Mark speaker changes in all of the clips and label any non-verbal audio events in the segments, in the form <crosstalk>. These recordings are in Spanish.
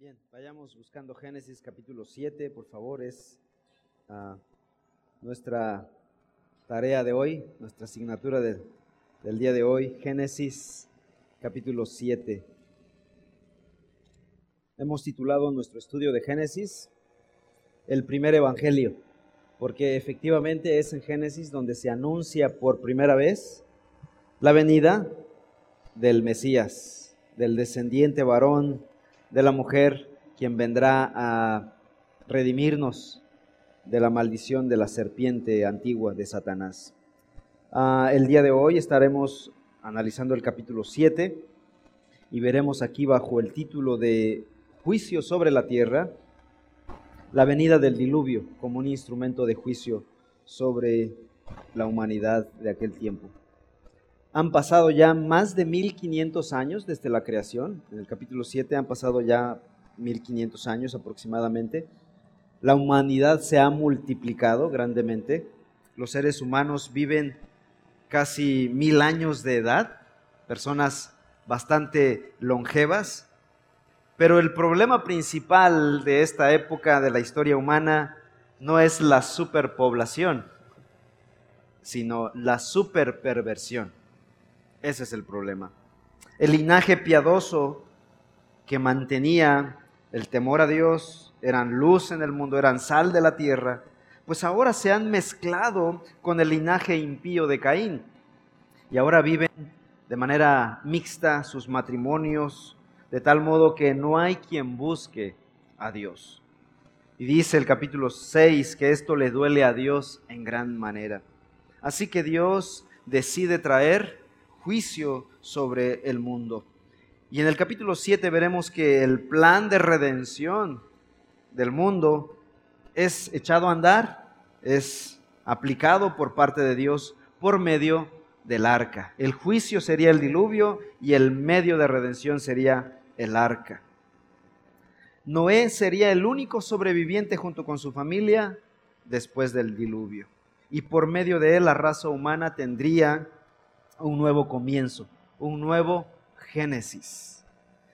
Speaker 1: Bien, vayamos buscando Génesis capítulo 7, por favor, es ah, nuestra tarea de hoy, nuestra asignatura del día de hoy, Génesis capítulo 7. Hemos titulado nuestro estudio de Génesis el primer evangelio, porque efectivamente es en Génesis donde se anuncia por primera vez la venida del Mesías, del descendiente varón de la mujer, quien vendrá a redimirnos de la maldición de la serpiente antigua de Satanás. Ah, el día de hoy estaremos analizando el capítulo 7 y veremos aquí bajo el título de Juicio sobre la tierra, la venida del diluvio como un instrumento de juicio sobre la humanidad de aquel tiempo. Han pasado ya más de 1500 años desde la creación. En el capítulo 7 han pasado ya 1500 años aproximadamente. La humanidad se ha multiplicado grandemente. Los seres humanos viven casi mil años de edad, personas bastante longevas. Pero el problema principal de esta época de la historia humana no es la superpoblación, sino la superperversión. Ese es el problema. El linaje piadoso que mantenía el temor a Dios, eran luz en el mundo, eran sal de la tierra, pues ahora se han mezclado con el linaje impío de Caín. Y ahora viven de manera mixta sus matrimonios, de tal modo que no hay quien busque a Dios. Y dice el capítulo 6 que esto le duele a Dios en gran manera. Así que Dios decide traer juicio sobre el mundo. Y en el capítulo 7 veremos que el plan de redención del mundo es echado a andar, es aplicado por parte de Dios por medio del arca. El juicio sería el diluvio y el medio de redención sería el arca. Noé sería el único sobreviviente junto con su familia después del diluvio. Y por medio de él la raza humana tendría un nuevo comienzo, un nuevo Génesis.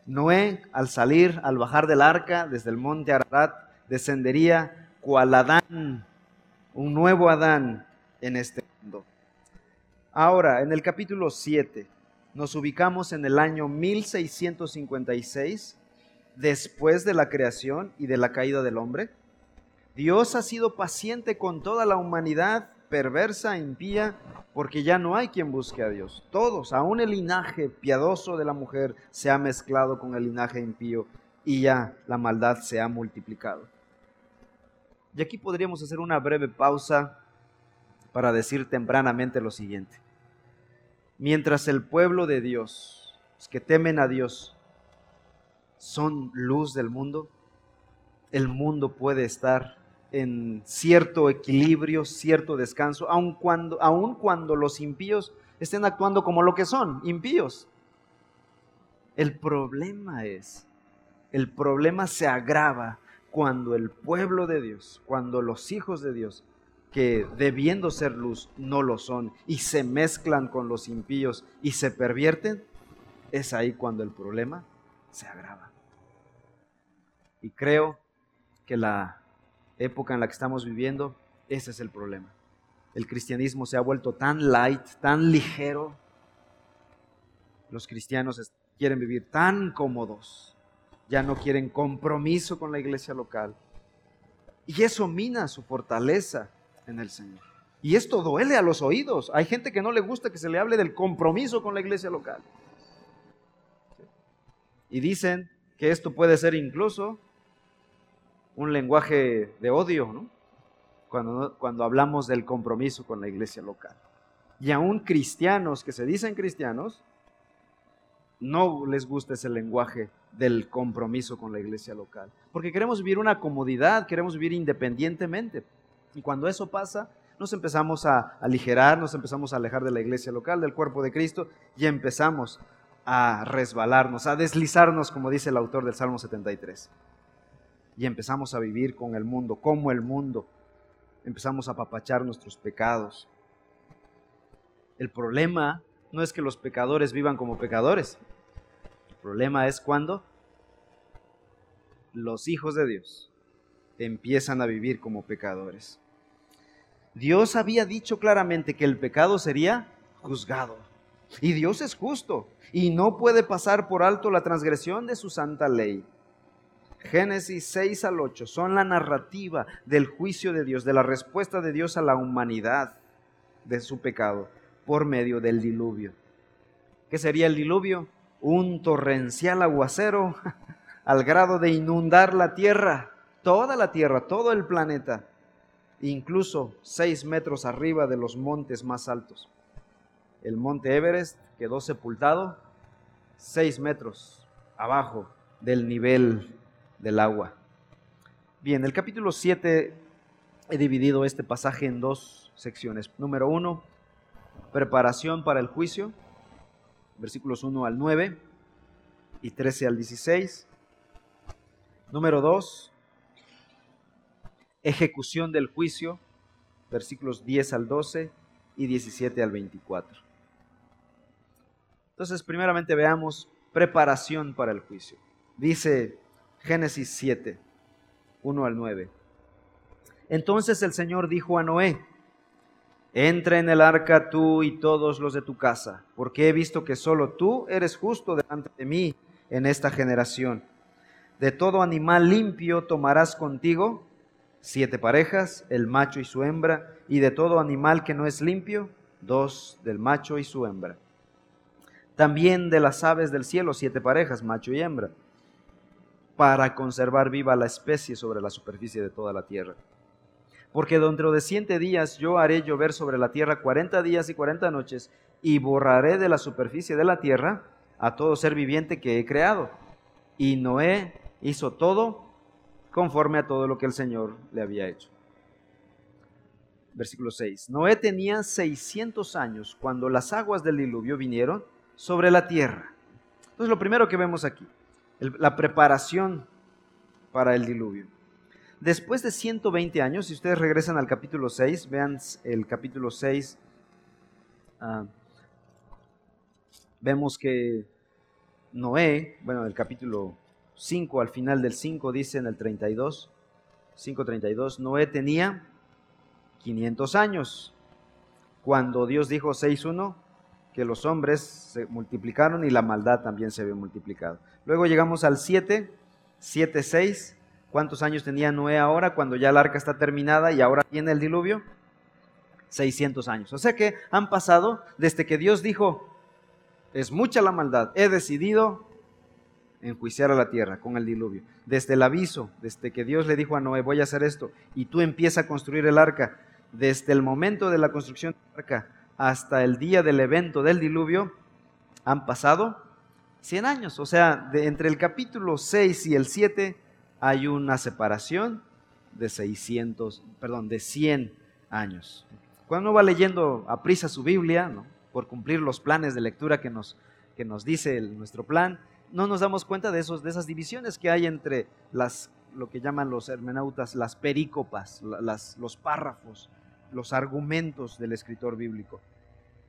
Speaker 1: Noé, al salir, al bajar del arca desde el monte Ararat, descendería cual Adán, un nuevo Adán en este mundo. Ahora, en el capítulo 7, nos ubicamos en el año 1656, después de la creación y de la caída del hombre. Dios ha sido paciente con toda la humanidad perversa, impía, porque ya no hay quien busque a Dios. Todos, aún el linaje piadoso de la mujer se ha mezclado con el linaje impío y ya la maldad se ha multiplicado. Y aquí podríamos hacer una breve pausa para decir tempranamente lo siguiente. Mientras el pueblo de Dios, los que temen a Dios, son luz del mundo, el mundo puede estar en cierto equilibrio, cierto descanso, aun cuando, aun cuando los impíos estén actuando como lo que son, impíos. El problema es, el problema se agrava cuando el pueblo de Dios, cuando los hijos de Dios, que debiendo ser luz, no lo son, y se mezclan con los impíos y se pervierten, es ahí cuando el problema se agrava. Y creo que la época en la que estamos viviendo, ese es el problema. El cristianismo se ha vuelto tan light, tan ligero. Los cristianos quieren vivir tan cómodos, ya no quieren compromiso con la iglesia local. Y eso mina su fortaleza en el Señor. Y esto duele a los oídos. Hay gente que no le gusta que se le hable del compromiso con la iglesia local. Y dicen que esto puede ser incluso un lenguaje de odio, ¿no? Cuando, cuando hablamos del compromiso con la iglesia local. Y aún cristianos que se dicen cristianos, no les gusta ese lenguaje del compromiso con la iglesia local. Porque queremos vivir una comodidad, queremos vivir independientemente. Y cuando eso pasa, nos empezamos a aligerar, nos empezamos a alejar de la iglesia local, del cuerpo de Cristo, y empezamos a resbalarnos, a deslizarnos, como dice el autor del Salmo 73 y empezamos a vivir con el mundo, como el mundo. Empezamos a apapachar nuestros pecados. El problema no es que los pecadores vivan como pecadores. El problema es cuando los hijos de Dios empiezan a vivir como pecadores. Dios había dicho claramente que el pecado sería juzgado. Y Dios es justo y no puede pasar por alto la transgresión de su santa ley. Génesis 6 al 8 son la narrativa del juicio de Dios, de la respuesta de Dios a la humanidad de su pecado por medio del diluvio. ¿Qué sería el diluvio? Un torrencial aguacero <laughs> al grado de inundar la tierra, toda la tierra, todo el planeta, incluso seis metros arriba de los montes más altos. El monte Everest quedó sepultado seis metros abajo del nivel del agua. Bien, el capítulo 7 he dividido este pasaje en dos secciones. Número uno, preparación para el juicio, versículos 1 al 9 y 13 al 16. Número 2, ejecución del juicio, versículos 10 al 12 y 17 al 24. Entonces, primeramente veamos preparación para el juicio. Dice Génesis 7, 1 al 9. Entonces el Señor dijo a Noé, entra en el arca tú y todos los de tu casa, porque he visto que solo tú eres justo delante de mí en esta generación. De todo animal limpio tomarás contigo siete parejas, el macho y su hembra, y de todo animal que no es limpio, dos del macho y su hembra. También de las aves del cielo siete parejas, macho y hembra para conservar viva la especie sobre la superficie de toda la tierra. Porque dentro de siete días yo haré llover sobre la tierra cuarenta días y cuarenta noches, y borraré de la superficie de la tierra a todo ser viviente que he creado. Y Noé hizo todo conforme a todo lo que el Señor le había hecho. Versículo 6. Noé tenía 600 años cuando las aguas del diluvio vinieron sobre la tierra. Entonces lo primero que vemos aquí, la preparación para el diluvio. Después de 120 años, si ustedes regresan al capítulo 6, vean el capítulo 6, ah, vemos que Noé, bueno, el capítulo 5, al final del 5 dice en el 32, 5.32, Noé tenía 500 años. Cuando Dios dijo 6.1, que los hombres se multiplicaron y la maldad también se ve multiplicado. Luego llegamos al 7, 7, 6. ¿Cuántos años tenía Noé ahora cuando ya el arca está terminada y ahora viene el diluvio? 600 años. O sea que han pasado desde que Dios dijo, es mucha la maldad, he decidido enjuiciar a la tierra con el diluvio. Desde el aviso, desde que Dios le dijo a Noé, voy a hacer esto, y tú empiezas a construir el arca, desde el momento de la construcción del arca hasta el día del evento del diluvio, han pasado 100 años. O sea, de, entre el capítulo 6 y el 7 hay una separación de 600, perdón, de 100 años. Cuando uno va leyendo a prisa su Biblia, por cumplir los planes de lectura que nos, que nos dice nuestro plan, no nos damos cuenta de, esos, de esas divisiones que hay entre las, lo que llaman los hermenautas las perícopas, las, los párrafos, los argumentos del escritor bíblico.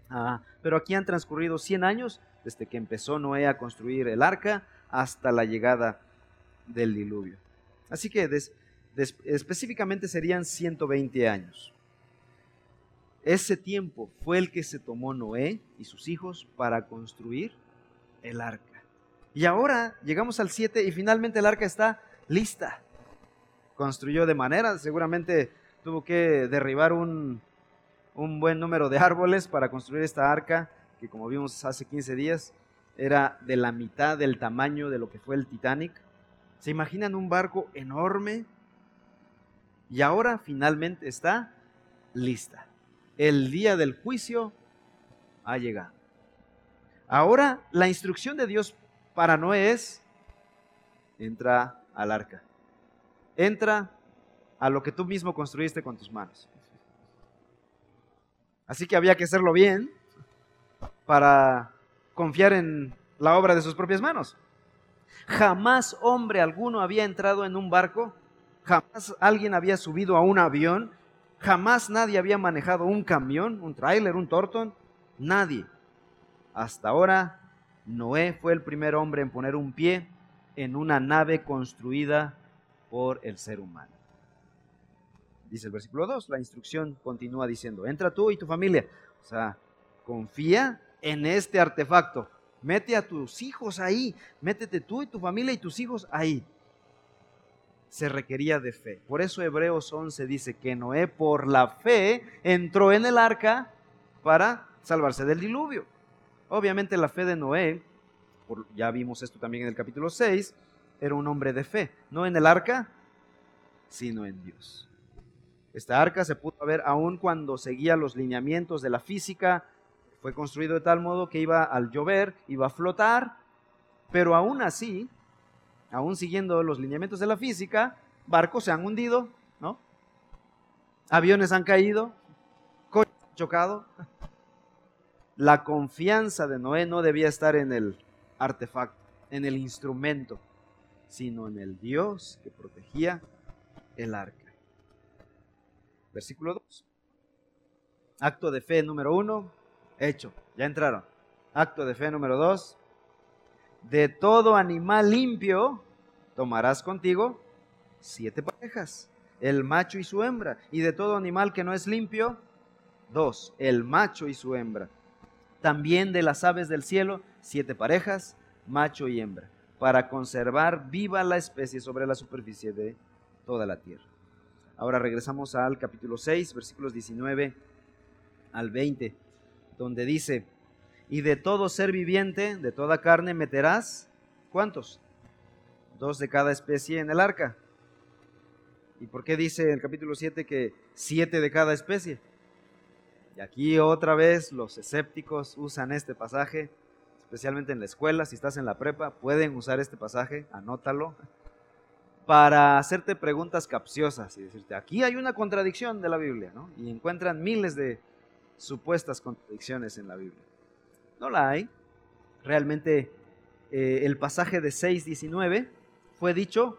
Speaker 1: Ah, pero aquí han transcurrido 100 años desde que empezó Noé a construir el arca hasta la llegada del diluvio. Así que específicamente serían 120 años. Ese tiempo fue el que se tomó Noé y sus hijos para construir el arca. Y ahora llegamos al 7 y finalmente el arca está lista. Construyó de manera, seguramente tuvo que derribar un, un buen número de árboles para construir esta arca, que como vimos hace 15 días, era de la mitad del tamaño de lo que fue el Titanic. ¿Se imaginan un barco enorme? Y ahora finalmente está lista. El día del juicio ha llegado. Ahora la instrucción de Dios para Noé es, entra al arca. Entra a lo que tú mismo construiste con tus manos. Así que había que hacerlo bien para confiar en la obra de sus propias manos. Jamás hombre alguno había entrado en un barco, jamás alguien había subido a un avión, jamás nadie había manejado un camión, un tráiler, un tortón, nadie. Hasta ahora, Noé fue el primer hombre en poner un pie en una nave construida por el ser humano. Dice el versículo 2, la instrucción continúa diciendo, entra tú y tu familia. O sea, confía en este artefacto. Mete a tus hijos ahí. Métete tú y tu familia y tus hijos ahí. Se requería de fe. Por eso Hebreos 11 dice que Noé por la fe entró en el arca para salvarse del diluvio. Obviamente la fe de Noé, ya vimos esto también en el capítulo 6, era un hombre de fe, no en el arca, sino en Dios. Esta arca se pudo ver aún cuando seguía los lineamientos de la física, fue construido de tal modo que iba al llover, iba a flotar, pero aún así, aún siguiendo los lineamientos de la física, barcos se han hundido, ¿no? Aviones han caído, coches han chocado. La confianza de Noé no debía estar en el artefacto, en el instrumento, sino en el Dios que protegía el arca. Versículo 2. Acto de fe número 1, hecho, ya entraron. Acto de fe número 2. De todo animal limpio tomarás contigo siete parejas, el macho y su hembra. Y de todo animal que no es limpio, dos, el macho y su hembra. También de las aves del cielo, siete parejas, macho y hembra para conservar viva la especie sobre la superficie de toda la tierra. Ahora regresamos al capítulo 6, versículos 19 al 20, donde dice, y de todo ser viviente, de toda carne, meterás, ¿cuántos? Dos de cada especie en el arca. ¿Y por qué dice el capítulo 7 que siete de cada especie? Y aquí otra vez los escépticos usan este pasaje especialmente en la escuela, si estás en la prepa, pueden usar este pasaje, anótalo, para hacerte preguntas capciosas y decirte, aquí hay una contradicción de la Biblia, ¿no? Y encuentran miles de supuestas contradicciones en la Biblia. No la hay. Realmente eh, el pasaje de 6.19 fue dicho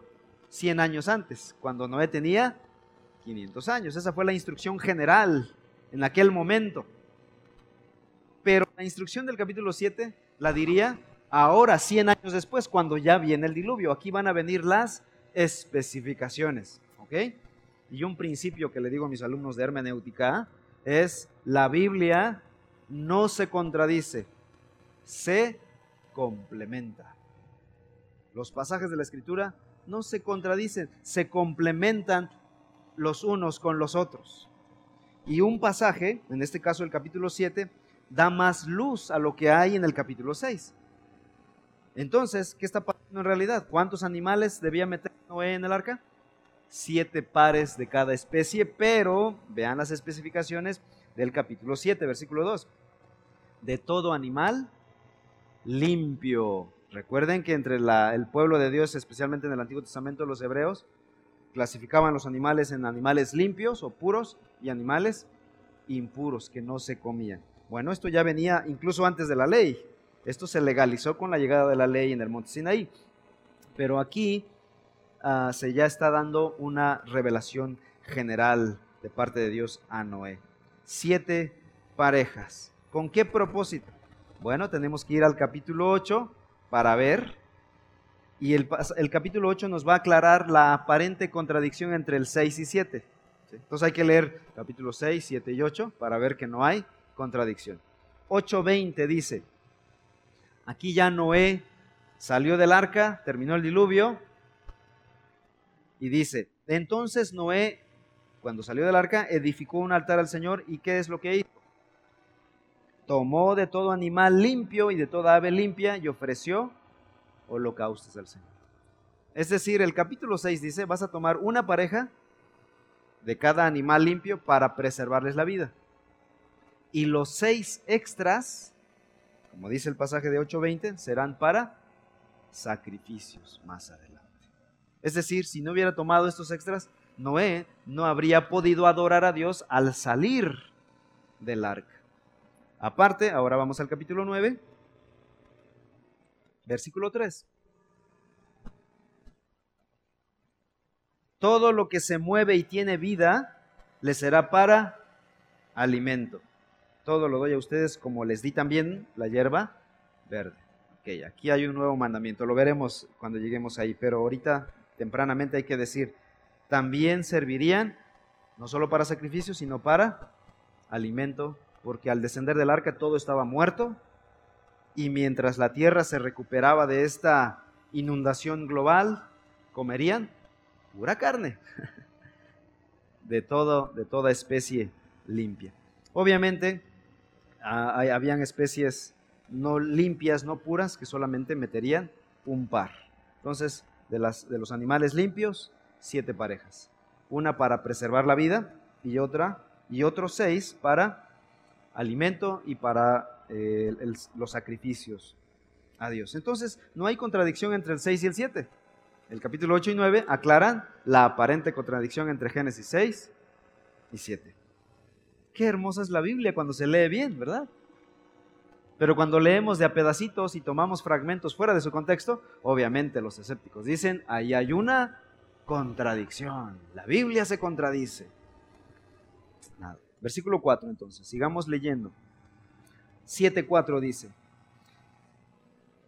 Speaker 1: 100 años antes, cuando Noé tenía 500 años. Esa fue la instrucción general en aquel momento. Pero la instrucción del capítulo 7 la diría ahora, 100 años después, cuando ya viene el diluvio. Aquí van a venir las especificaciones. ¿Ok? Y un principio que le digo a mis alumnos de hermenéutica es la Biblia no se contradice, se complementa. Los pasajes de la Escritura no se contradicen, se complementan los unos con los otros. Y un pasaje, en este caso el capítulo 7, da más luz a lo que hay en el capítulo 6. Entonces, ¿qué está pasando en realidad? ¿Cuántos animales debía meter en el arca? Siete pares de cada especie, pero vean las especificaciones del capítulo 7, versículo 2. De todo animal limpio. Recuerden que entre el pueblo de Dios, especialmente en el Antiguo Testamento, los hebreos clasificaban los animales en animales limpios o puros y animales impuros que no se comían. Bueno, esto ya venía incluso antes de la ley. Esto se legalizó con la llegada de la ley en el monte Sinaí. Pero aquí ah, se ya está dando una revelación general de parte de Dios a Noé. Siete parejas. ¿Con qué propósito? Bueno, tenemos que ir al capítulo 8 para ver. Y el, el capítulo 8 nos va a aclarar la aparente contradicción entre el 6 y 7. Entonces hay que leer capítulo 6, 7 y 8 para ver que no hay contradicción. 8.20 dice, aquí ya Noé salió del arca, terminó el diluvio, y dice, entonces Noé, cuando salió del arca, edificó un altar al Señor, ¿y qué es lo que hizo? Tomó de todo animal limpio y de toda ave limpia y ofreció holocaustos al Señor. Es decir, el capítulo 6 dice, vas a tomar una pareja de cada animal limpio para preservarles la vida y los seis extras, como dice el pasaje de 8.20, serán para sacrificios más adelante. Es decir, si no hubiera tomado estos extras, Noé no habría podido adorar a Dios al salir del arca. Aparte, ahora vamos al capítulo 9, versículo 3. Todo lo que se mueve y tiene vida le será para alimento todo lo doy a ustedes como les di también la hierba verde. Ok, aquí hay un nuevo mandamiento, lo veremos cuando lleguemos ahí, pero ahorita tempranamente hay que decir, también servirían no solo para sacrificio, sino para alimento, porque al descender del arca todo estaba muerto y mientras la tierra se recuperaba de esta inundación global, comerían pura carne <laughs> de, todo, de toda especie limpia. Obviamente, ah, habían especies no limpias, no puras, que solamente meterían un par. Entonces, de, los animales limpios, siete parejas. Una para preservar la vida y otra, y otros seis para alimento y para eh, los sacrificios a Dios. Entonces, no hay contradicción entre el 6 y el 7. El capítulo 8 y 9 aclaran la aparente contradicción entre Génesis 6 y 7. Qué hermosa es la Biblia cuando se lee bien, ¿verdad? Pero cuando leemos de a pedacitos y tomamos fragmentos fuera de su contexto, obviamente los escépticos dicen, ahí hay una contradicción. La Biblia se contradice. Nada. Versículo 4 entonces, sigamos leyendo. 7.4 dice,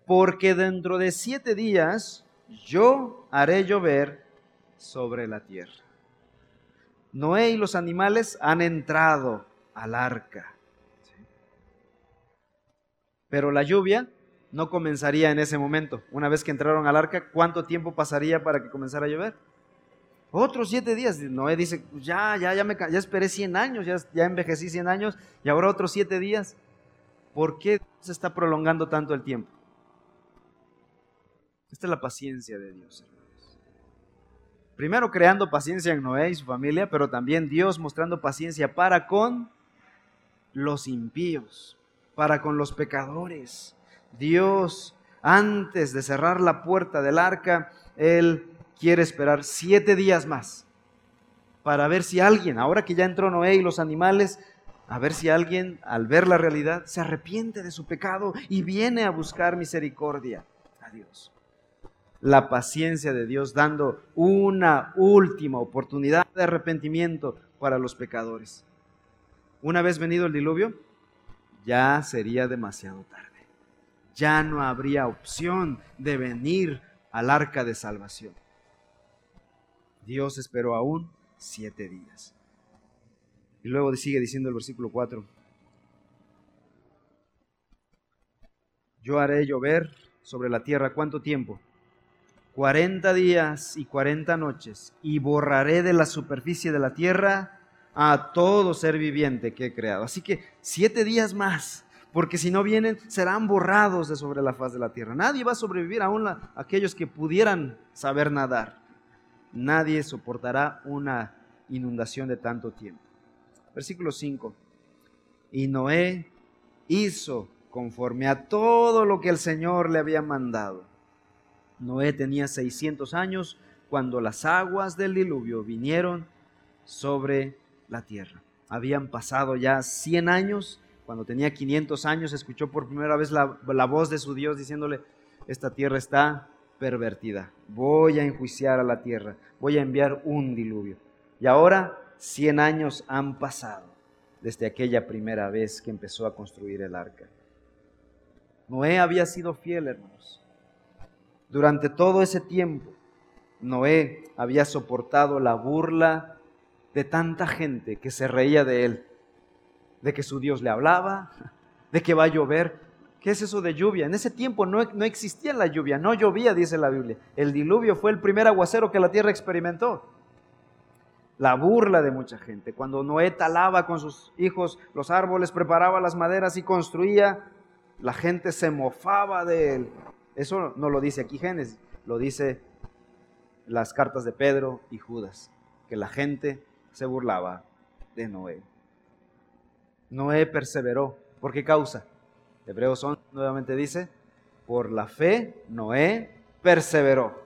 Speaker 1: porque dentro de siete días yo haré llover sobre la tierra. Noé y los animales han entrado al arca. Pero la lluvia no comenzaría en ese momento. Una vez que entraron al arca, ¿cuánto tiempo pasaría para que comenzara a llover? Otros siete días. Noé dice, ya, ya, ya, me, ya esperé 100 años, ya, ya envejecí 100 años y ahora otros siete días. ¿Por qué se está prolongando tanto el tiempo? Esta es la paciencia de Dios, hermanos. Primero creando paciencia en Noé y su familia, pero también Dios mostrando paciencia para con los impíos, para con los pecadores. Dios, antes de cerrar la puerta del arca, Él quiere esperar siete días más para ver si alguien, ahora que ya entró Noé y los animales, a ver si alguien al ver la realidad se arrepiente de su pecado y viene a buscar misericordia a Dios la paciencia de Dios, dando una última oportunidad de arrepentimiento para los pecadores. Una vez venido el diluvio, ya sería demasiado tarde. Ya no habría opción de venir al arca de salvación. Dios esperó aún siete días. Y luego sigue diciendo el versículo 4. Yo haré llover sobre la tierra cuánto tiempo? cuarenta días y cuarenta noches, y borraré de la superficie de la tierra a todo ser viviente que he creado. Así que siete días más, porque si no vienen, serán borrados de sobre la faz de la tierra. Nadie va a sobrevivir, aún aquellos que pudieran saber nadar. Nadie soportará una inundación de tanto tiempo. Versículo 5. Y Noé hizo conforme a todo lo que el Señor le había mandado Noé tenía 600 años cuando las aguas del diluvio vinieron sobre la tierra. Habían pasado ya 100 años, cuando tenía 500 años escuchó por primera vez la, voz de su Dios diciéndole, esta tierra está pervertida, voy a enjuiciar a la tierra, voy a enviar un diluvio. Y ahora 100 años han pasado desde aquella primera vez que empezó a construir el arca. Noé había sido fiel, hermanos. Durante todo ese tiempo, Noé había soportado la burla de tanta gente que se reía de él, de que su Dios le hablaba, de que va a llover. ¿Qué es eso de lluvia? En ese tiempo no, no existía la lluvia, no llovía, dice la Biblia. El diluvio fue el primer aguacero que la tierra experimentó. La burla de mucha gente. Cuando Noé talaba con sus hijos los árboles, preparaba las maderas y construía, la gente se mofaba de él. Eso no lo dice aquí Génesis, lo dice las cartas de Pedro y Judas, que la gente se burlaba de Noé. Noé perseveró. ¿Por qué causa? Hebreos 11 nuevamente dice, por la fe Noé perseveró.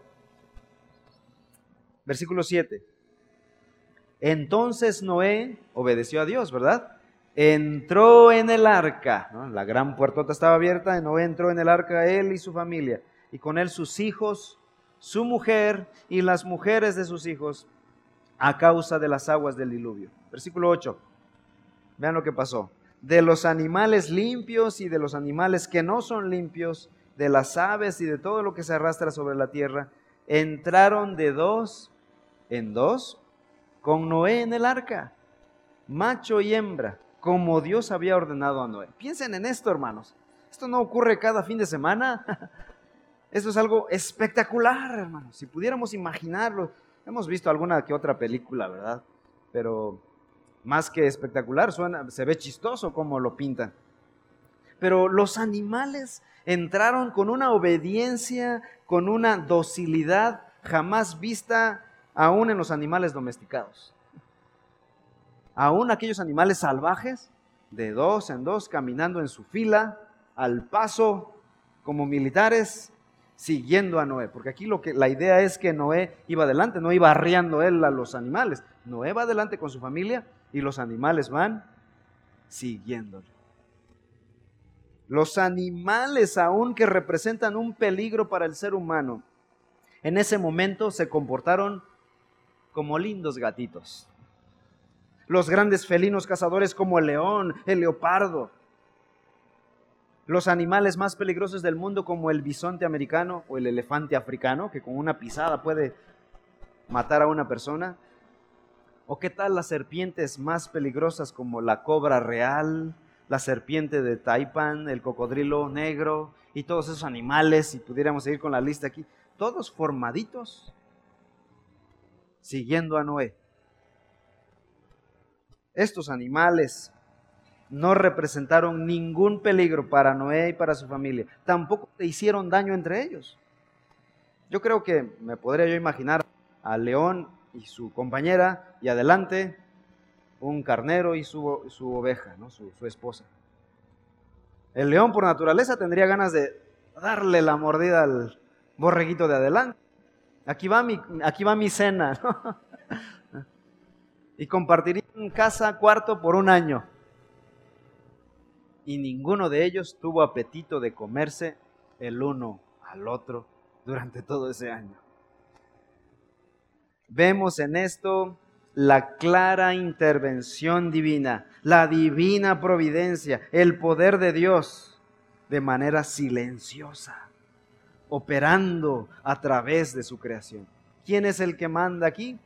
Speaker 1: Versículo 7. Entonces Noé obedeció a Dios, ¿verdad? entró en el arca, la gran puertota estaba abierta, y Noé entró en el arca él y su familia, y con él sus hijos, su mujer y las mujeres de sus hijos, a causa de las aguas del diluvio. Versículo 8. Vean lo que pasó. De los animales limpios y de los animales que no son limpios, de las aves y de todo lo que se arrastra sobre la tierra, entraron de dos en dos con Noé en el arca, macho y hembra, como Dios había ordenado a Noé. Piensen en esto, hermanos. Esto no ocurre cada fin de semana. <laughs> Esto es algo espectacular, hermanos. Si pudiéramos imaginarlo, hemos visto alguna que otra película, ¿verdad? Pero más que espectacular, suena, se ve chistoso como lo pintan. Pero los animales entraron con una obediencia, con una docilidad jamás vista aún en los animales domesticados. Aún aquellos animales salvajes, de dos en dos, caminando en su fila, al paso, como militares, siguiendo a Noé. Porque aquí lo que, la idea es que Noé iba adelante, no iba arriando él a los animales. Noé va adelante con su familia y los animales van siguiéndole. Los animales, aún que representan un peligro para el ser humano, en ese momento se comportaron como lindos gatitos. Los grandes felinos cazadores como el león, el leopardo. Los animales más peligrosos del mundo como el bisonte americano o el elefante africano, que con una pisada puede matar a una persona. ¿O qué tal las serpientes más peligrosas como la cobra real, la serpiente de Taipan, el cocodrilo negro y todos esos animales, si pudiéramos seguir con la lista aquí, todos formaditos siguiendo a Noé. Estos animales no representaron ningún peligro para Noé y para su familia. Tampoco te hicieron daño entre ellos. Yo creo que me podría yo imaginar al león y su compañera y adelante un carnero y su, oveja, ¿no? su, su esposa. El león por naturaleza tendría ganas de darle la mordida al borreguito de adelante. Aquí va mi, aquí va mi cena. <laughs> y compartirían casa, cuarto por un año. Y ninguno de ellos tuvo apetito de comerse el uno al otro durante todo ese año. Vemos en esto la clara intervención divina, la divina providencia, el poder de Dios de manera silenciosa operando a través de su creación. ¿Quién es el que manda aquí?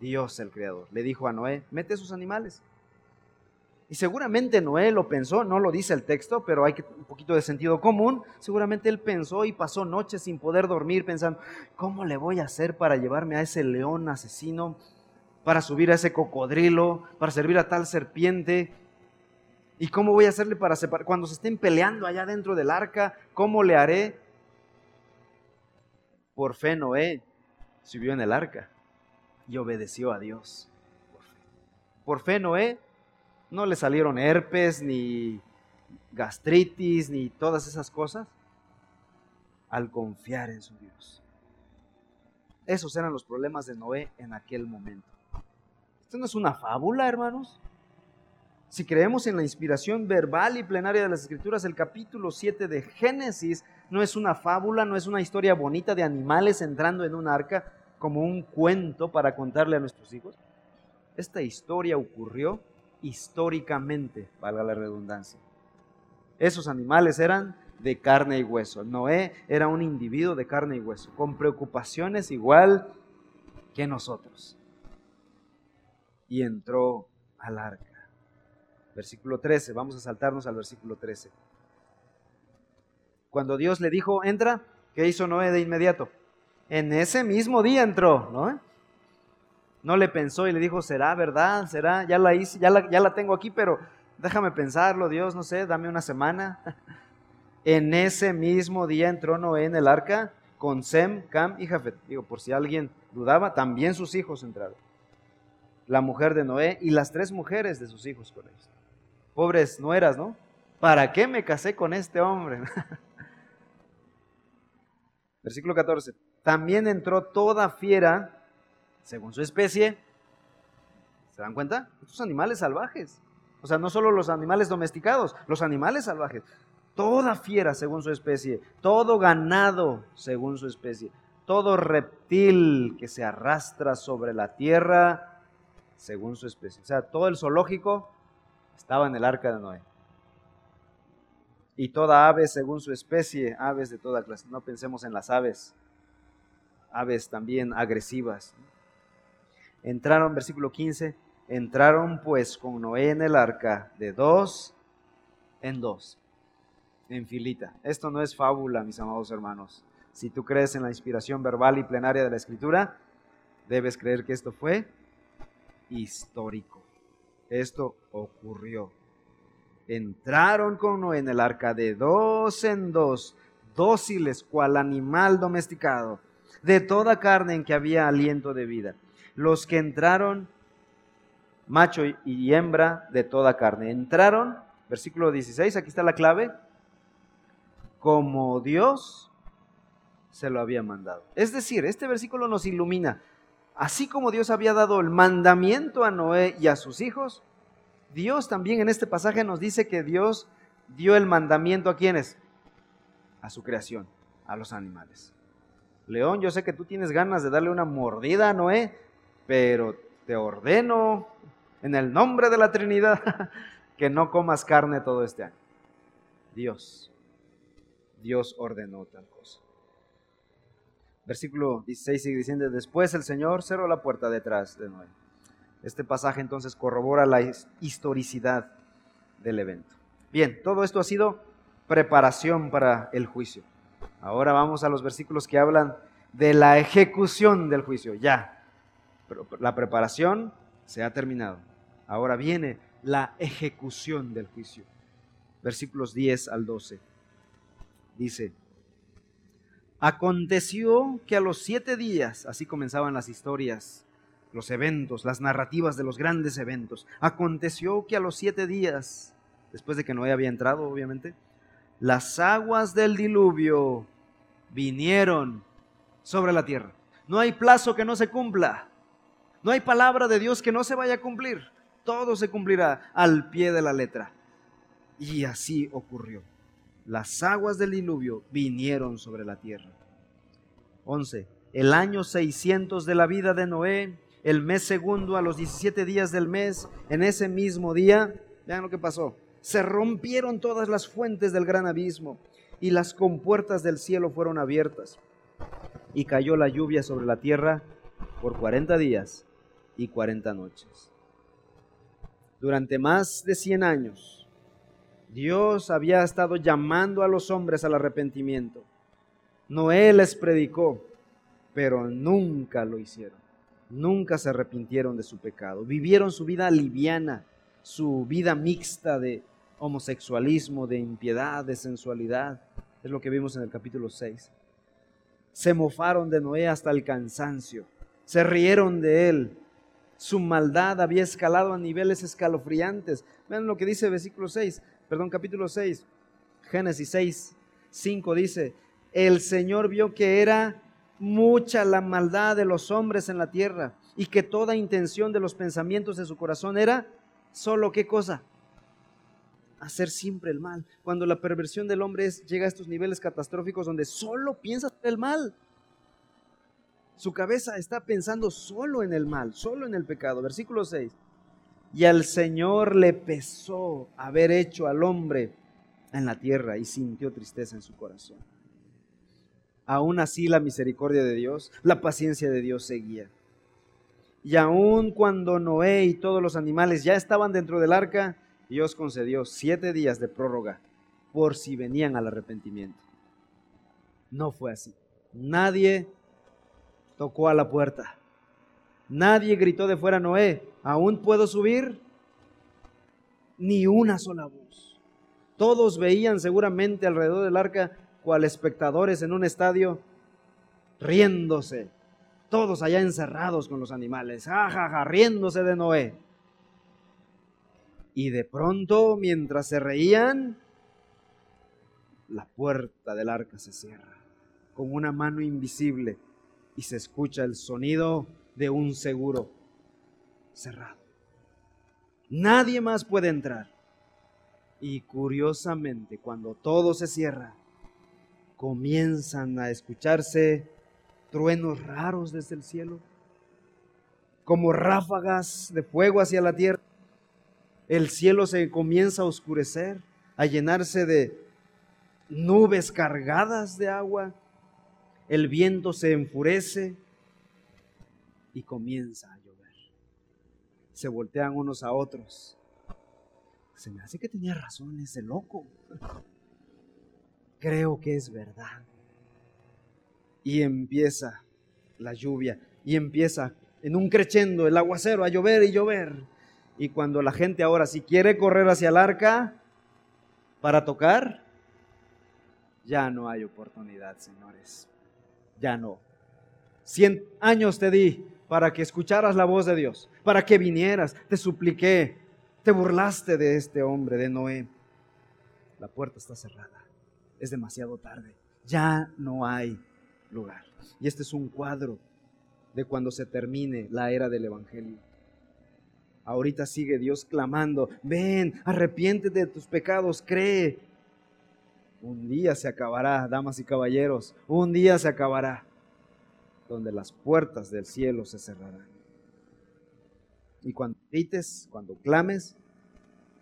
Speaker 1: Dios el creador. Le dijo a Noé, mete sus animales. Y seguramente Noé lo pensó, no lo dice el texto, pero hay un poquito de sentido común. Seguramente él pensó y pasó noches sin poder dormir pensando, ¿cómo le voy a hacer para llevarme a ese león asesino, para subir a ese cocodrilo, para servir a tal serpiente? ¿Y cómo voy a hacerle para separar? Cuando se estén peleando allá dentro del arca, ¿cómo le haré? Por fe Noé subió en el arca y obedeció a Dios. Por fe. Noé no le salieron herpes, ni gastritis, ni todas esas cosas al confiar en su Dios. Esos eran los problemas de Noé en aquel momento. Esto no es una fábula, hermanos. Si creemos en la inspiración verbal y plenaria de las Escrituras, el capítulo 7 de Génesis no es una fábula, no es una historia bonita de animales entrando en un arca como un cuento para contarle a nuestros hijos. Esta historia ocurrió históricamente, valga la redundancia. Esos animales eran de carne y hueso. Noé era un individuo de carne y hueso, con preocupaciones igual que nosotros. Y entró al arca. Versículo 13, vamos a saltarnos al versículo 13. Cuando Dios le dijo, entra, ¿qué hizo Noé de inmediato? En ese mismo día entró, ¿no? No le pensó y le dijo, ¿será verdad? ¿Será? Ya la hice, ya la, ya la tengo aquí, pero déjame pensarlo, Dios, no sé, dame una semana. <laughs> En ese mismo día entró Noé en el arca con Sem, Cam y Jafet. Digo, por si alguien dudaba, también sus hijos entraron. La mujer de Noé y las tres mujeres de sus hijos con ellos pobres nueras, ¿no? ¿Para qué me casé con este hombre? <laughs> Versículo 14. También entró toda fiera, según su especie. ¿Se dan cuenta? Estos animales salvajes. O sea, no solo los animales domesticados, los animales salvajes. Toda fiera según su especie, todo ganado según su especie, todo reptil que se arrastra sobre la tierra según su especie. O sea, todo el zoológico estaba en el arca de Noé. Y toda ave según su especie, aves de toda clase. No pensemos en las aves aves también agresivas. Entraron, versículo 15, entraron pues con Noé en el arca de dos en dos, en filita. Esto no es fábula, mis amados hermanos. Si tú crees en la inspiración verbal y plenaria de la escritura, debes creer que esto fue histórico. Esto ocurrió. Entraron con Noé en el arca de dos en dos, dóciles cual animal domesticado, de toda carne en que había aliento de vida. Los que entraron, macho y hembra de toda carne, entraron, versículo 16, aquí está la clave, como Dios se lo había mandado. Es decir, este versículo nos ilumina. Así como Dios había dado el mandamiento a Noé y a sus hijos, Dios también en este pasaje nos dice que Dios dio el mandamiento a quienes? A su creación, a los animales. León, yo sé que tú tienes ganas de darle una mordida a Noé, pero te ordeno en el nombre de la Trinidad <laughs> que no comas carne todo este año. Dios, Dios ordenó tal cosa. Versículo 16 sigue diciendo, después el Señor cerró la puerta detrás de Noé. Este pasaje entonces corrobora la historicidad del evento. Bien, todo esto ha sido preparación para el juicio. Ahora vamos a los versículos que hablan de la ejecución del juicio. Ya, la preparación se ha terminado. Ahora viene la ejecución del juicio. Versículos 10 al 12. Dice, Aconteció que a los siete días, así comenzaban las historias, los eventos, las narrativas de los grandes eventos. Aconteció que a los siete días, después de que Noé había entrado, obviamente, las aguas del diluvio vinieron sobre la tierra. No hay plazo que no se cumpla. No hay palabra de Dios que no se vaya a cumplir. Todo se cumplirá al pie de la letra. Y así ocurrió las aguas del diluvio vinieron sobre la tierra. 11. El año 600 de la vida de Noé, el mes segundo a los 17 días del mes, en ese mismo día, vean lo que pasó, se rompieron todas las fuentes del gran abismo y las compuertas del cielo fueron abiertas y cayó la lluvia sobre la tierra por 40 días y 40 noches. Durante más de 100 años, Dios había estado llamando a los hombres al arrepentimiento. Noé les predicó, pero nunca lo hicieron. Nunca se arrepintieron de su pecado. Vivieron su vida liviana, su vida mixta de homosexualismo, de impiedad, de sensualidad. Es lo que vimos en el capítulo 6. Se mofaron de Noé hasta el cansancio. Se rieron de él. Su maldad había escalado a niveles escalofriantes. Vean lo que dice versículo 6 perdón, capítulo 6, Génesis 6, 5 dice, el Señor vio que era mucha la maldad de los hombres en la tierra y que toda intención de los pensamientos de su corazón era solo qué cosa? Hacer siempre el mal. Cuando la perversión del hombre llega a estos niveles catastróficos donde solo piensa el mal. Su cabeza está pensando solo en el mal, solo en el pecado. Versículo 6. Y al Señor le pesó haber hecho al hombre en la tierra y sintió tristeza en su corazón. Aún así la misericordia de Dios, la paciencia de Dios seguía. Y aun cuando Noé y todos los animales ya estaban dentro del arca, Dios concedió siete días de prórroga por si venían al arrepentimiento. No fue así. Nadie tocó a la puerta. Nadie gritó de fuera, Noé, ¿aún puedo subir? Ni una sola voz. Todos veían seguramente alrededor del arca cual espectadores en un estadio riéndose. Todos allá encerrados con los animales, jajaja, riéndose de Noé. Y de pronto, mientras se reían, la puerta del arca se cierra con una mano invisible y se escucha el sonido de un seguro cerrado. Nadie más puede entrar. Y curiosamente, cuando todo se cierra, comienzan a escucharse truenos raros desde el cielo, como ráfagas de fuego hacia la tierra. El cielo se comienza a oscurecer, a llenarse de nubes cargadas de agua el viento se enfurece y comienza a llover. Se voltean unos a otros. Se me hace que tenía razón ese loco. Creo que es verdad. Y empieza la lluvia y empieza en un crescendo el aguacero a llover y llover. Y cuando la gente ahora si quiere correr hacia el arca para tocar, ya no hay oportunidad, señores. Ya no. Cien años te di para que escucharas la voz de Dios, para que vinieras, te supliqué, te burlaste de este hombre, de Noé. La puerta está cerrada, es demasiado tarde, ya no hay lugar. Y este es un cuadro de cuando se termine la era del Evangelio. Ahorita sigue Dios clamando, ven, arrepiéntete de tus pecados, cree. Un día se acabará, damas y caballeros, un día se acabará, donde las puertas del cielo se cerrarán. Y cuando grites, cuando clames,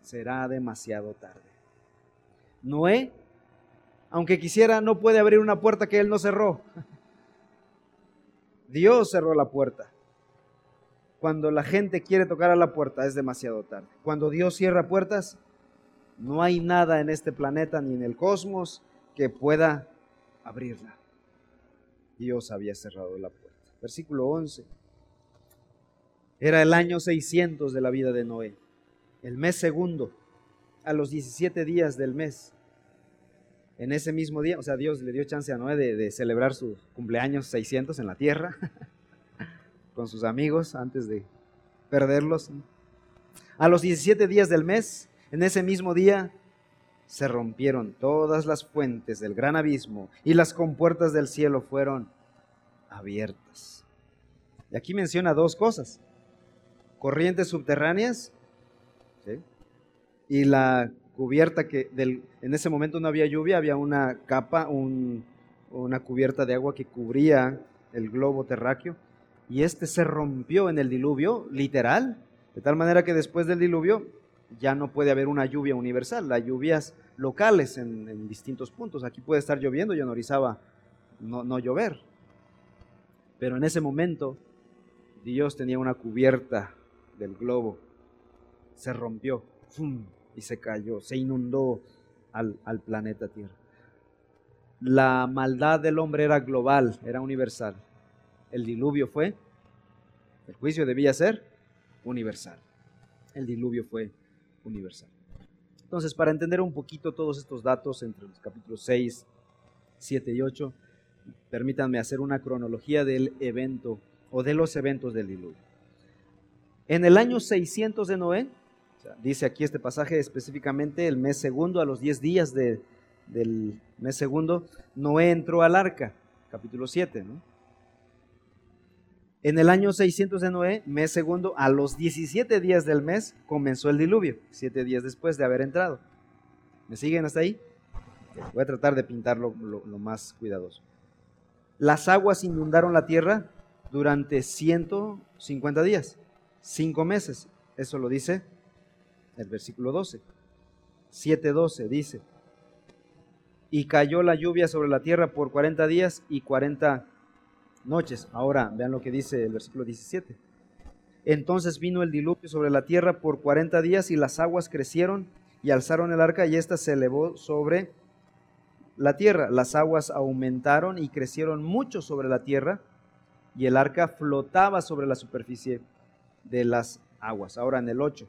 Speaker 1: será demasiado tarde. Noé, aunque quisiera, no puede abrir una puerta que él no cerró. <laughs> Dios cerró la puerta. Cuando la gente quiere tocar a la puerta es demasiado tarde. Cuando Dios cierra puertas, no hay nada en este planeta ni en el cosmos que pueda abrirla. Dios había cerrado la puerta. Versículo 11. Era el año 600 de la vida de Noé, el mes segundo, a los 17 días del mes. En ese mismo día, o sea, Dios le dio chance a Noé de, celebrar su cumpleaños 600 en la tierra <laughs> con sus amigos antes de perderlos. A los 17 días del mes, en ese mismo día, se rompieron todas las fuentes del gran abismo y las compuertas del cielo fueron abiertas. Y aquí menciona dos cosas. Corrientes subterráneas y la cubierta que en ese momento no había lluvia, había una capa, una cubierta de agua que cubría el globo terráqueo. Y este se rompió en el diluvio, literal, de tal manera que después del diluvio ya no puede haber una lluvia universal, las lluvias locales en, distintos puntos. Aquí puede estar lloviendo y en Orizaba no, no llover. Pero en ese momento Dios tenía una cubierta del globo, se rompió y se cayó, se inundó al, al planeta Tierra. La maldad del hombre era global, era universal. El diluvio fue, el juicio debía ser universal. El diluvio fue universal. Entonces, para entender un poquito todos estos datos entre los capítulos 6, 7 y 8, permítanme hacer una cronología del evento o de los eventos del diluvio. En el año 600 de Noé, dice aquí este pasaje específicamente el mes segundo, a los 10 días del mes segundo, Noé entró al arca, capítulo 7. En el año 600 de Noé, mes segundo, a los 17 días del mes, comenzó el diluvio, siete días después de haber entrado. ¿Me siguen hasta ahí? Voy a tratar de pintarlo lo más cuidadoso. Las aguas inundaron la tierra durante 150 días cinco meses. Eso lo dice el versículo 12. 7.12 dice, y cayó la lluvia sobre la tierra por 40 días y 40 noches. Ahora vean lo que dice el versículo 17. Entonces vino el diluvio sobre la tierra por 40 días y las aguas crecieron y alzaron el arca y ésta se elevó sobre la tierra. Las aguas aumentaron y crecieron mucho sobre la tierra y el arca flotaba sobre la superficie de las aguas. Ahora en el 8.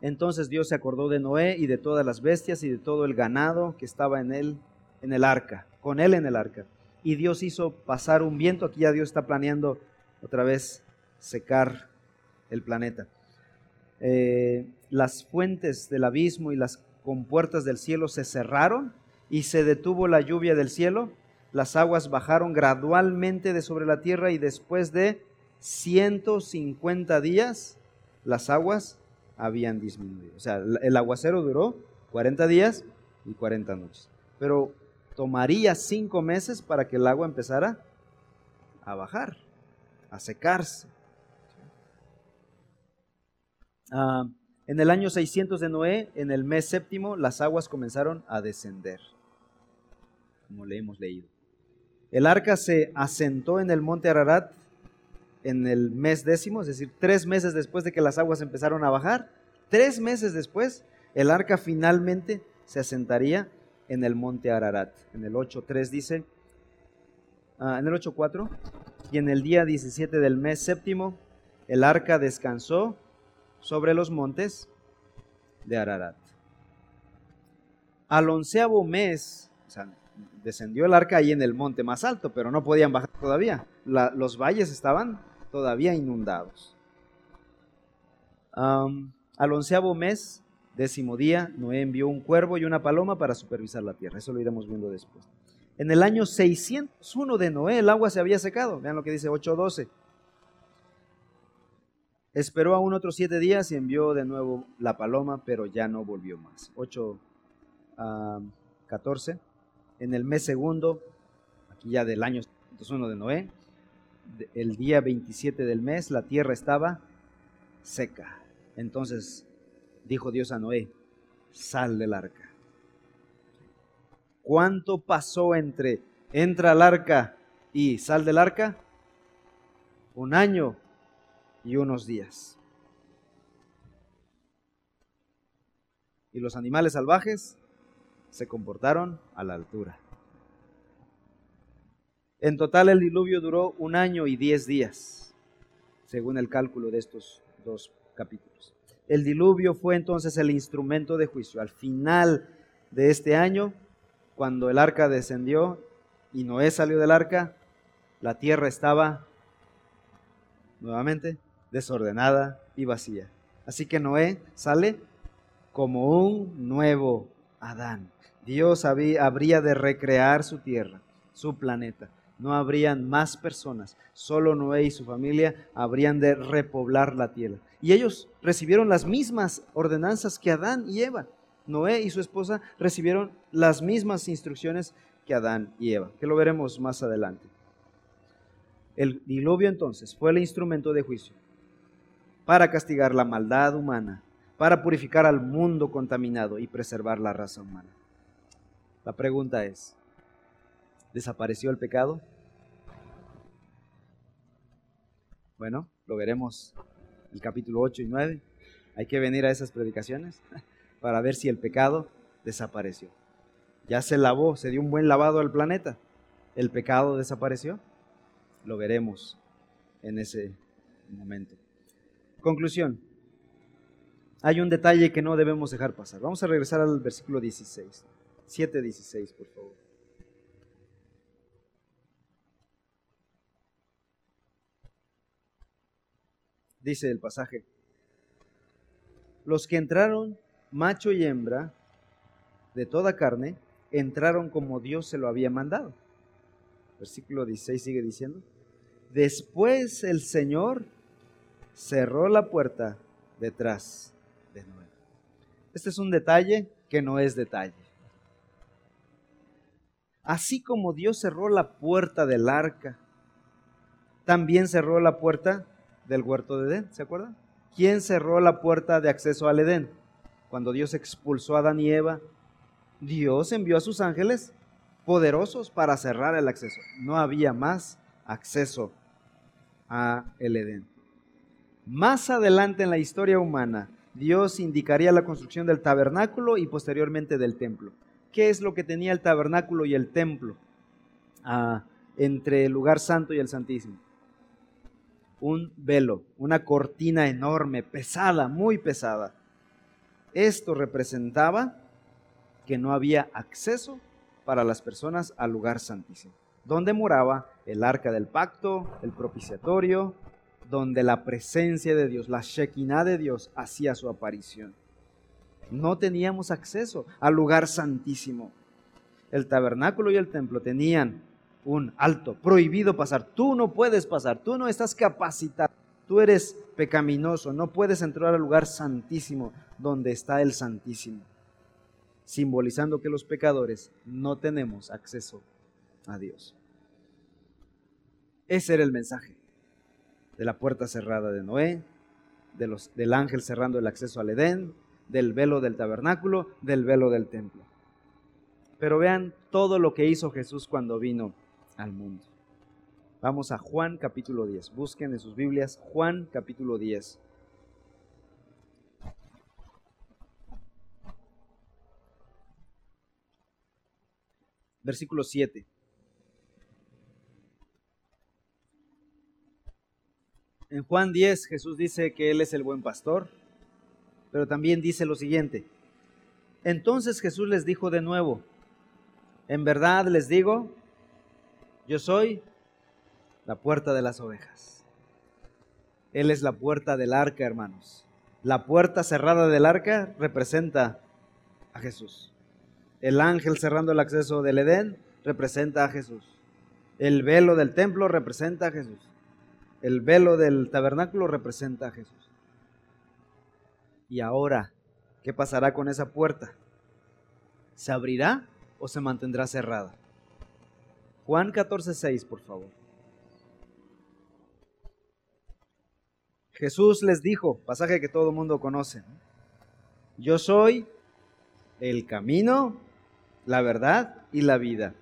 Speaker 1: Entonces Dios se acordó de Noé y de todas las bestias y de todo el ganado que estaba en él, en el arca, con él en el arca. Y Dios hizo pasar un viento, aquí ya Dios está planeando otra vez secar el planeta. Eh, las fuentes del abismo y las compuertas del cielo se cerraron y se detuvo la lluvia del cielo. Las aguas bajaron gradualmente de sobre la tierra y después de 150 días las aguas habían disminuido. O sea, el aguacero duró 40 días y 40 noches. Pero tomaría cinco meses para que el agua empezara a bajar, a secarse. Ah, en el año 600 de Noé, en el mes séptimo, las aguas comenzaron a descender, como le hemos leído. El arca se asentó en el monte Ararat en el mes décimo, es decir, tres meses después de que las aguas empezaron a bajar. Tres meses después, el arca finalmente se asentaría en el monte Ararat. En el 8.3 dice, ah, en el 8.4, y en el día 17 del mes séptimo, el arca descansó sobre los montes de Ararat. Al onceavo mes, o sea, descendió el arca ahí en el monte más alto, pero no podían bajar todavía. los valles estaban todavía inundados. al onceavo mes, décimo día, Noé envió un cuervo y una paloma para supervisar la tierra. Eso lo iremos viendo después. En el año 601 de Noé, el agua se había secado. Vean lo que dice 8.12. Esperó aún otros siete días y envió de nuevo la paloma, pero ya no volvió más. 8.14. En el mes segundo, aquí ya del año 601 de Noé, el día 27 del mes, la tierra estaba seca. Entonces dijo Dios a Noé, sal del arca. ¿Cuánto pasó entre entra al arca y sal del arca? Un año y unos días. Y los animales salvajes se comportaron a la altura. En total el diluvio duró un año y diez días, según el cálculo de estos dos capítulos. El diluvio fue entonces el instrumento de juicio. Al final de este año, cuando el arca descendió y Noé salió del arca, la tierra estaba nuevamente desordenada y vacía. Así que Noé sale como un nuevo Adán. Dios habría de recrear su tierra, su planeta no habrían más personas, solo Noé y su familia habrían de repoblar la tierra. Y ellos recibieron las mismas ordenanzas que Adán y Eva. Noé y su esposa recibieron las mismas instrucciones que Adán y Eva, que lo veremos más adelante. El diluvio entonces fue el instrumento de juicio para castigar la maldad humana, para purificar al mundo contaminado y preservar la raza humana. La pregunta es, ¿Desapareció el pecado? Bueno, lo veremos el capítulo 8 y 9. Hay que venir a esas predicaciones <laughs> para ver si el pecado desapareció. Ya se lavó, se dio un buen lavado al planeta. ¿El pecado desapareció? Lo veremos en ese momento. Conclusión. Hay un detalle que no debemos dejar pasar. Vamos a regresar al versículo 16. 7.16, por favor. Dice el pasaje. Los que entraron, macho y hembra, de toda carne, entraron como Dios se lo había mandado. Versículo 16 sigue diciendo. Después el Señor cerró la puerta detrás de Noé. Este es un detalle que no es detalle. Así como Dios cerró la puerta del arca, también cerró la puerta del huerto de Edén, ¿se acuerdan? ¿Quién cerró la puerta de acceso al Edén? Cuando Dios expulsó a Adán y Eva, Dios envió a sus ángeles poderosos para cerrar el acceso. No había más acceso a el Edén. Más adelante en la historia humana, Dios indicaría la construcción del tabernáculo y posteriormente del templo. ¿Qué es lo que tenía el tabernáculo y el templo ah, entre el lugar santo y el santísimo? Un velo, una cortina enorme, pesada, muy pesada. Esto representaba que no había acceso para las personas al lugar santísimo, donde moraba el arca del pacto, el propiciatorio, donde la presencia de Dios, la Shekinah de Dios, hacía su aparición. No teníamos acceso al lugar santísimo. El tabernáculo y el templo tenían un alto, prohibido pasar. Tú no puedes pasar, tú no estás capacitado, tú eres pecaminoso, no puedes entrar al lugar santísimo donde está el Santísimo, simbolizando que los pecadores no tenemos acceso a Dios. Ese era el mensaje de la puerta cerrada de Noé, del ángel cerrando el acceso al Edén, del velo del tabernáculo, del velo del templo. Pero vean todo lo que hizo Jesús cuando vino al mundo. Vamos a Juan capítulo 10. Busquen en sus Biblias Juan capítulo 10. Versículo 7. En Juan 10 Jesús dice que Él es el buen pastor, pero también dice lo siguiente. Entonces Jesús les dijo de nuevo, en verdad les digo, yo soy la puerta de las ovejas. Él es la puerta del arca, hermanos. La puerta cerrada del arca representa a Jesús. El ángel cerrando el acceso del Edén representa a Jesús. El velo del templo representa a Jesús. El velo del tabernáculo representa a Jesús. Y ahora, ¿qué pasará con esa puerta? ¿Se abrirá o se mantendrá cerrada? Juan 14:6, por favor. Jesús les dijo, pasaje que todo el mundo conoce, yo soy el camino, la verdad y la vida.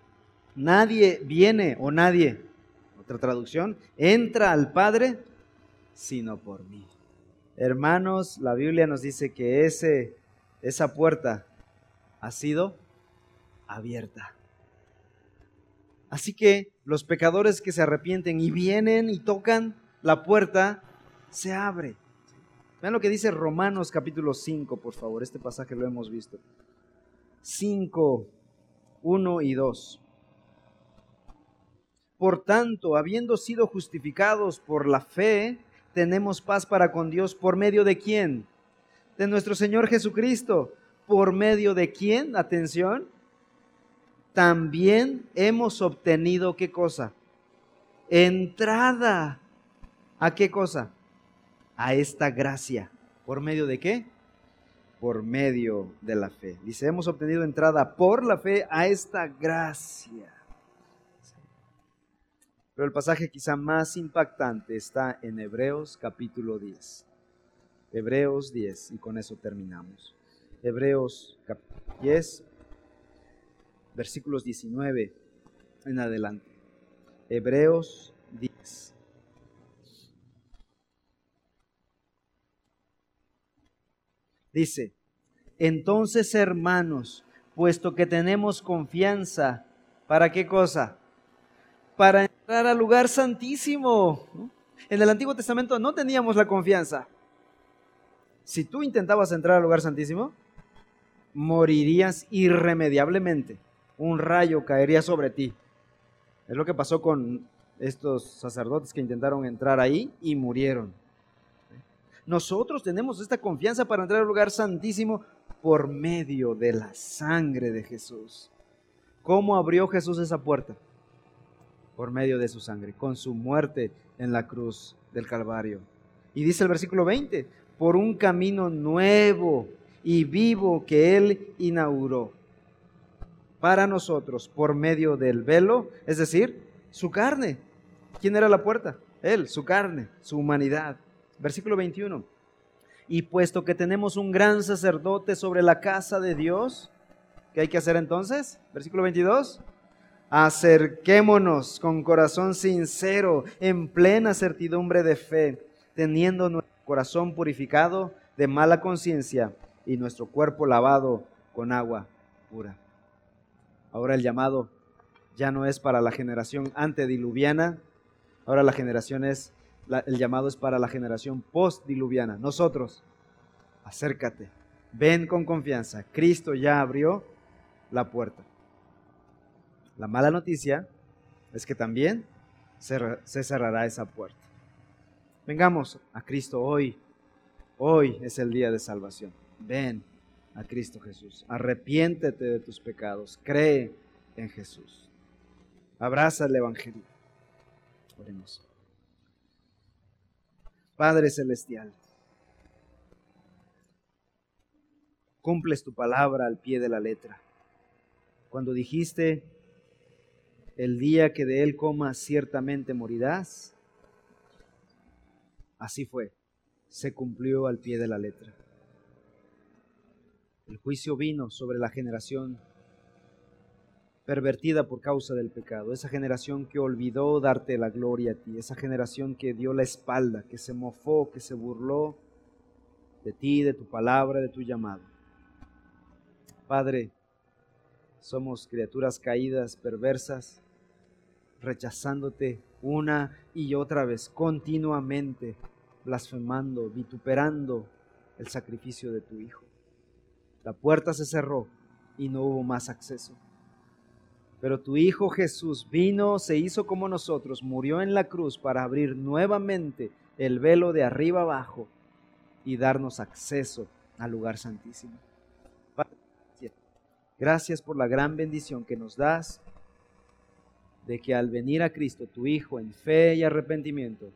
Speaker 1: Nadie viene o nadie, otra traducción, entra al Padre sino por mí. Hermanos, la Biblia nos dice que ese, esa puerta ha sido abierta. Así que los pecadores que se arrepienten y vienen y tocan la puerta, se abre. Vean lo que dice Romanos capítulo 5, por favor. Este pasaje lo hemos visto. 5, 1 y 2. Por tanto, habiendo sido justificados por la fe, tenemos paz para con Dios por medio de quién? De nuestro Señor Jesucristo. ¿Por medio de quién? Atención. También hemos obtenido qué cosa? Entrada. ¿A qué cosa? a esta gracia. ¿Por medio de qué? Por medio de la fe. Dice, hemos obtenido entrada por la fe a esta gracia. Pero el pasaje quizá más impactante está en Hebreos capítulo 10. Hebreos 10, y con eso terminamos. Hebreos 10, versículos 19 en adelante. Hebreos 10. Dice, entonces hermanos, puesto que tenemos confianza, ¿para qué cosa? Para entrar al lugar santísimo. En el Antiguo Testamento no teníamos la confianza. Si tú intentabas entrar al lugar santísimo, morirías irremediablemente. Un rayo caería sobre ti. Es lo que pasó con estos sacerdotes que intentaron entrar ahí y murieron. Nosotros tenemos esta confianza para entrar al lugar santísimo por medio de la sangre de Jesús. ¿Cómo abrió Jesús esa puerta? Por medio de su sangre, con su muerte en la cruz del Calvario. Y dice el versículo 20, por un camino nuevo y vivo que Él inauguró para nosotros por medio del velo, es decir, su carne. ¿Quién era la puerta? Él, su carne, su humanidad. Versículo 21. Y puesto que tenemos un gran sacerdote sobre la casa de Dios, ¿qué hay que hacer entonces? Versículo 22. Acerquémonos con corazón sincero, en plena certidumbre de fe, teniendo nuestro corazón purificado de mala conciencia y nuestro cuerpo lavado con agua pura. Ahora el llamado ya no es para la generación antediluviana, ahora la generación es el llamado es para la generación post-diluviana. Nosotros, acércate, ven con confianza. Cristo ya abrió la puerta. La mala noticia es que también se, se cerrará esa puerta. Vengamos a Cristo hoy. Hoy es el día de salvación. Ven a Cristo Jesús. Arrepiéntete de tus pecados. Cree en Jesús. Abraza el Evangelio. Oremos. Padre Celestial, cumples tu palabra al pie de la letra. Cuando dijiste, el día que de él comas ciertamente morirás, así fue, se cumplió al pie de la letra. El juicio vino sobre la generación pervertida por causa del pecado, esa generación que olvidó darte la gloria a ti, esa generación que dio la espalda, que se mofó, que se burló de ti, de tu palabra, de tu llamado. Padre, somos criaturas caídas, perversas, rechazándote una y otra vez, continuamente, blasfemando, vituperando el sacrificio de tu Hijo. La puerta se cerró y no hubo más acceso. Pero tu Hijo Jesús vino, se hizo como nosotros, murió en la cruz para abrir nuevamente el velo de arriba abajo y darnos acceso al lugar santísimo. Gracias por la gran bendición que nos das de que al venir a Cristo, tu Hijo, en fe y arrepentimiento,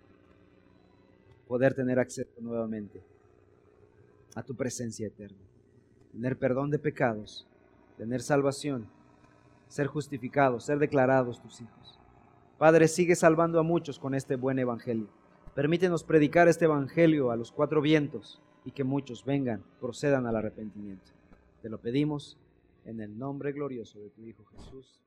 Speaker 1: poder tener acceso nuevamente a tu presencia eterna, tener perdón de pecados, tener salvación, ser justificados, ser declarados tus hijos. Padre, sigue salvando a muchos con este buen evangelio. Permítenos predicar este evangelio a los cuatro vientos y que muchos vengan, procedan al arrepentimiento. Te lo pedimos en el nombre glorioso de tu Hijo Jesús.